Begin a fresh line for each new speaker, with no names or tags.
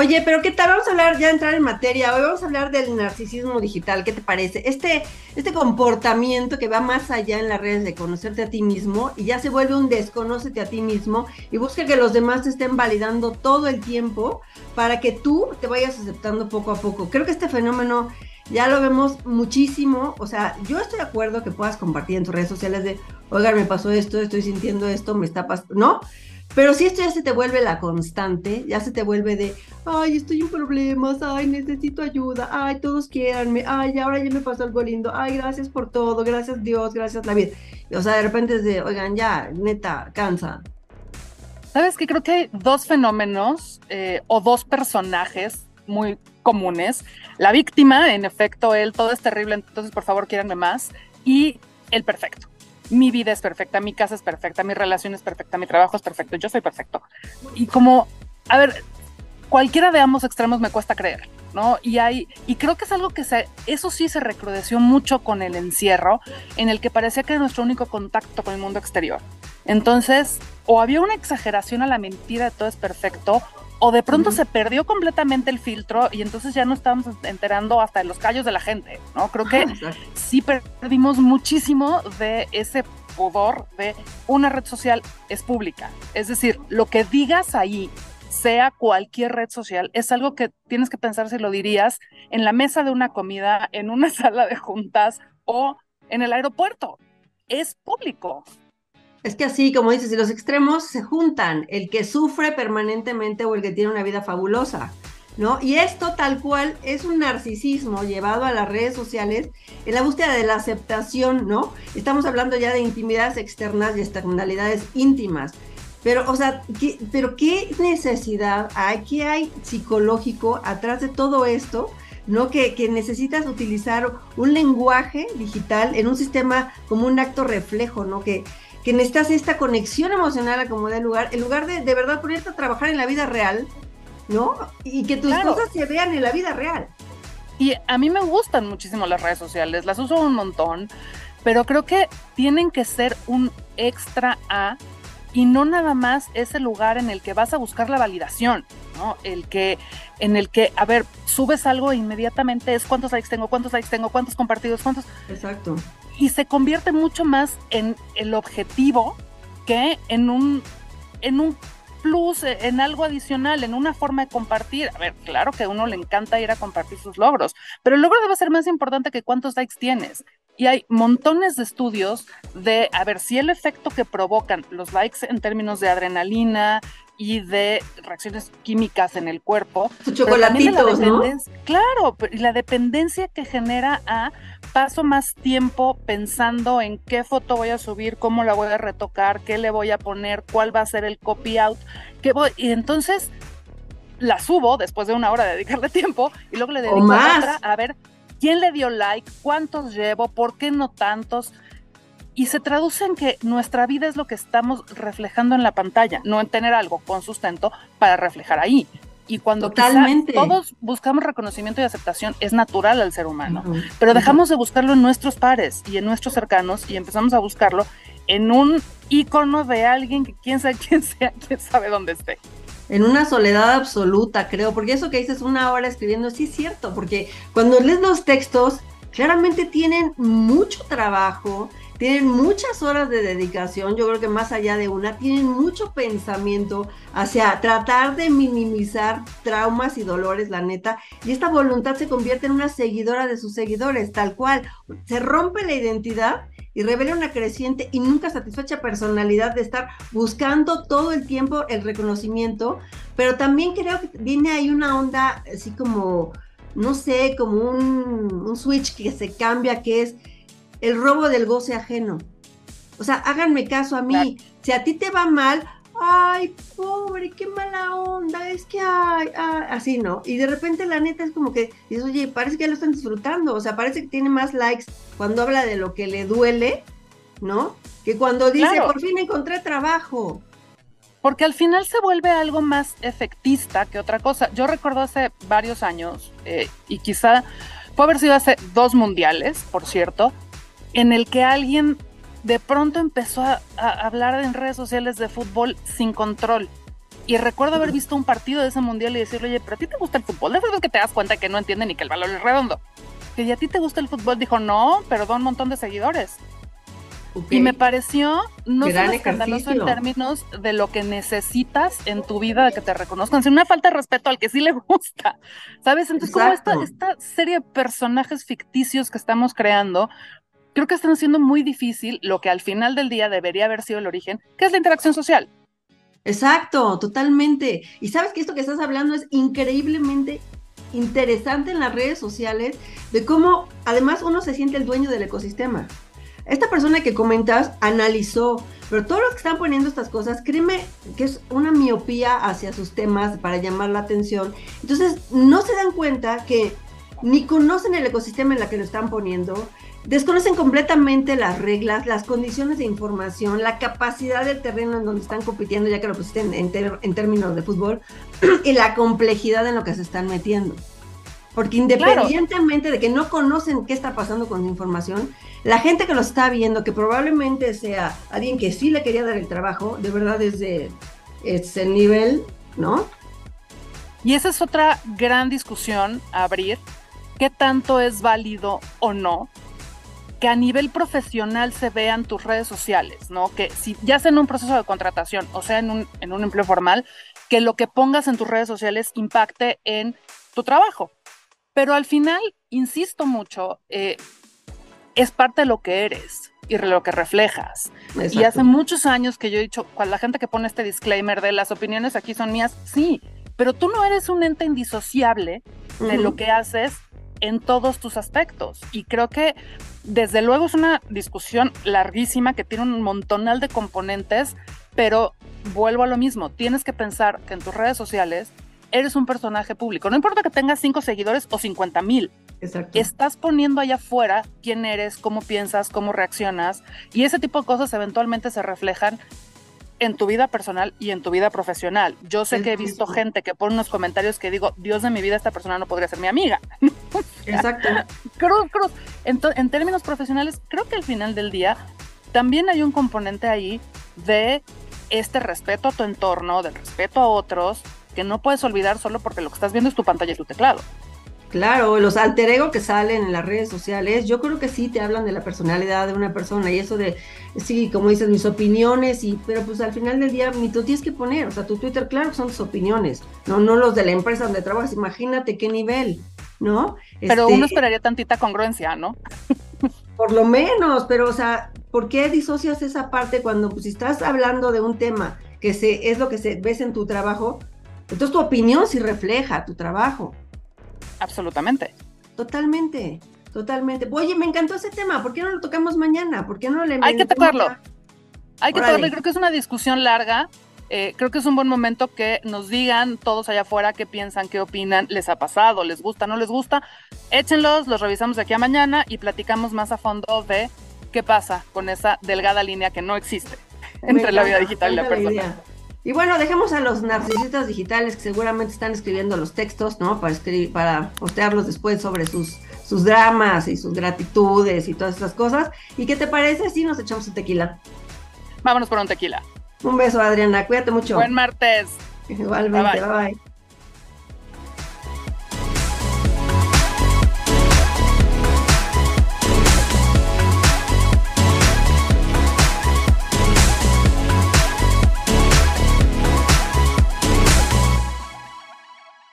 Oye, pero ¿qué tal? Vamos a hablar, ya entrar en materia, hoy vamos a hablar del narcisismo digital, ¿qué te parece? Este, este comportamiento que va más allá en las redes de conocerte a ti mismo y ya se vuelve un desconócete a ti mismo y busca que los demás te estén validando todo el tiempo para que tú te vayas aceptando poco a poco. Creo que este fenómeno ya lo vemos muchísimo, o sea, yo estoy de acuerdo que puedas compartir en tus redes sociales de, oiga, me pasó esto, estoy sintiendo esto, me está pasando, ¿no? Pero si esto ya se te vuelve la constante, ya se te vuelve de, ay, estoy en problemas, ay, necesito ayuda, ay, todos quieranme, ay, ahora ya me pasó algo lindo, ay, gracias por todo, gracias Dios, gracias la vida. o sea, de repente es de, oigan, ya, neta, cansa.
Sabes que creo que hay dos fenómenos eh, o dos personajes muy comunes. La víctima, en efecto, él, todo es terrible, entonces por favor quieranme más. Y el perfecto mi vida es perfecta, mi casa es perfecta, mi relación es perfecta, mi trabajo es perfecto, yo soy perfecto. Y como, a ver, cualquiera de ambos extremos me cuesta creer, ¿no? Y hay, y creo que es algo que se, eso sí se recrudeció mucho con el encierro, en el que parecía que era nuestro único contacto con el mundo exterior. Entonces, o había una exageración a la mentira de todo es perfecto, o de pronto se perdió completamente el filtro y entonces ya no estábamos enterando hasta de los callos de la gente, ¿no? Creo que sí perdimos muchísimo de ese pudor de una red social es pública. Es decir, lo que digas ahí, sea cualquier red social, es algo que tienes que pensar si lo dirías en la mesa de una comida, en una sala de juntas o en el aeropuerto. Es público.
Es que así, como dices, los extremos se juntan, el que sufre permanentemente o el que tiene una vida fabulosa, ¿no? Y esto tal cual es un narcisismo llevado a las redes sociales en la búsqueda de la aceptación, ¿no? Estamos hablando ya de intimidades externas y externalidades íntimas. Pero, o sea, ¿qué, pero ¿qué necesidad hay, qué hay psicológico atrás de todo esto? ¿no? Que, que, necesitas utilizar un lenguaje digital en un sistema como un acto reflejo, ¿no? Que, que necesitas esta conexión emocional a como de lugar, en lugar de de verdad ponerte a trabajar en la vida real, ¿no? Y que tus cosas se vean en la vida real.
Y a mí me gustan muchísimo las redes sociales, las uso un montón, pero creo que tienen que ser un extra a y no nada más ese lugar en el que vas a buscar la validación, ¿no? El que, en el que, a ver, subes algo e inmediatamente es cuántos likes tengo, cuántos likes tengo, cuántos compartidos, cuántos.
Exacto
y se convierte mucho más en el objetivo que en un, en un plus, en algo adicional, en una forma de compartir. A ver, claro que a uno le encanta ir a compartir sus logros, pero el logro debe ser más importante que cuántos likes tienes. Y hay montones de estudios de, a ver, si el efecto que provocan los likes en términos de adrenalina, y de reacciones químicas en el cuerpo.
Chocolatitos, ¿no?
Claro, y la dependencia que genera a paso más tiempo pensando en qué foto voy a subir, cómo la voy a retocar, qué le voy a poner, cuál va a ser el copy out, qué voy, y entonces la subo después de una hora de dedicarle tiempo y luego le dedico a otra a ver quién le dio like, cuántos llevo, por qué no tantos y se traduce en que nuestra vida es lo que estamos reflejando en la pantalla, no en tener algo con sustento para reflejar ahí. Y cuando todos buscamos reconocimiento y aceptación, es natural al ser humano, pero dejamos de buscarlo en nuestros pares y en nuestros cercanos y empezamos a buscarlo en un icono de alguien que quién sabe quién sea, quién sabe dónde esté
en una soledad absoluta, creo, porque eso que dices una hora escribiendo, sí es cierto, porque cuando lees los textos, claramente tienen mucho trabajo, tienen muchas horas de dedicación, yo creo que más allá de una, tienen mucho pensamiento hacia tratar de minimizar traumas y dolores, la neta, y esta voluntad se convierte en una seguidora de sus seguidores, tal cual, se rompe la identidad y revela una creciente y nunca satisfecha personalidad de estar buscando todo el tiempo el reconocimiento, pero también creo que viene ahí una onda así como, no sé, como un, un switch que se cambia, que es el robo del goce ajeno. O sea, háganme caso a mí. Si a ti te va mal, ay, pobre, qué mala onda, es que ay, así, ¿no? Y de repente la neta es como que dices, oye, parece que ya lo están disfrutando, o sea, parece que tiene más likes cuando habla de lo que le duele, ¿no? Que cuando dice, por fin encontré trabajo.
Porque al final se vuelve algo más efectista que otra cosa. Yo recuerdo hace varios años, eh, y quizá puede haber sido hace dos mundiales, por cierto, en el que alguien de pronto empezó a, hablar en redes sociales de fútbol sin control. Y recuerdo haber visto un partido de ese mundial y decirle, oye, pero a ti te gusta el fútbol. De verdad que te das cuenta que no entiende ni que el balón es redondo. Que ya a ti te gusta el fútbol, dijo, no, pero da un montón de seguidores. Y me pareció no solo escandaloso en términos de lo que necesitas en tu vida de que te reconozcan, sino una falta de respeto al que sí le gusta, ¿sabes? Entonces, como esta, esta serie de personajes ficticios que estamos creando, creo que están haciendo muy difícil lo que al final del día debería haber sido el origen, que es la interacción social.
Exacto, totalmente. Y sabes que esto que estás hablando es increíblemente interesante en las redes sociales, de cómo además uno se siente el dueño del ecosistema. Esta persona que comentas analizó, pero todos los que están poniendo estas cosas, créeme que es una miopía hacia sus temas para llamar la atención. Entonces, no se dan cuenta que ni conocen el ecosistema en la que lo están poniendo, desconocen completamente las reglas, las condiciones de información, la capacidad del terreno en donde están compitiendo, ya que lo pusiste en, en términos de fútbol, y la complejidad en lo que se están metiendo. Porque independientemente de que no conocen qué está pasando con la información, la gente que lo está viendo, que probablemente sea alguien que sí le quería dar el trabajo, de verdad es de ese nivel, ¿no?
Y esa es otra gran discusión a abrir, qué tanto es válido o no que a nivel profesional se vean tus redes sociales, ¿no? Que si ya sea en un proceso de contratación o sea en un, en un empleo formal, que lo que pongas en tus redes sociales impacte en tu trabajo. Pero al final, insisto mucho, eh, es parte de lo que eres y lo que reflejas. Y hace muchos años que yo he dicho, cuando la gente que pone este disclaimer de las opiniones aquí son mías, sí, pero tú no eres un ente indisociable de lo que haces en todos tus aspectos. Y creo que desde luego es una discusión larguísima que tiene un montonal de componentes, pero vuelvo a lo mismo, tienes que pensar que en tus redes sociales eres un personaje público. No importa que tengas cinco seguidores o 50 mil. Estás poniendo allá afuera quién eres, cómo piensas, cómo reaccionas. Y ese tipo de cosas eventualmente se reflejan en tu vida personal y en tu vida profesional. Yo sé que he visto gente que pone unos comentarios que digo, Dios de mi vida, esta persona no podría ser mi amiga.
Exacto.
cruz, cruz. En, en términos profesionales, creo que al final del día también hay un componente ahí de este respeto a tu entorno, del respeto a otros, que no puedes olvidar solo porque lo que estás viendo es tu pantalla y tu teclado.
Claro, los alter ego que salen en las redes sociales, yo creo que sí te hablan de la personalidad de una persona y eso de, sí, como dices, mis opiniones, y, pero pues al final del día ni tú tienes que poner, o sea, tu Twitter, claro, son tus opiniones, no, no los de la empresa donde trabajas, imagínate qué nivel, ¿no?
Pero uno este esperaría tantita congruencia, ¿no?
Por lo menos, pero o sea, ¿por qué disocias esa parte cuando pues, si estás hablando de un tema que se, es lo que se ves en tu trabajo, entonces tu opinión sí refleja tu trabajo.
Absolutamente.
Totalmente, totalmente. Oye, me encantó ese tema. ¿Por qué no lo tocamos mañana? ¿Por qué no le
Hay que tocarlo. Hay que tocarlo. Creo que es una discusión larga. Eh, creo que es un buen momento que nos digan todos allá afuera qué piensan, qué opinan, les ha pasado, les gusta, no les gusta. Échenlos, los revisamos de aquí a mañana y platicamos más a fondo de qué pasa con esa delgada línea que no existe entre la vida digital y la persona.
Y bueno, dejemos a los narcisistas digitales que seguramente están escribiendo los textos, ¿no? Para, escribir, para postearlos después sobre sus, sus dramas y sus gratitudes y todas esas cosas. ¿Y qué te parece si nos echamos un tequila?
Vámonos por un tequila.
Un beso, Adriana. Cuídate mucho.
Buen martes.
Igualmente. bye. bye.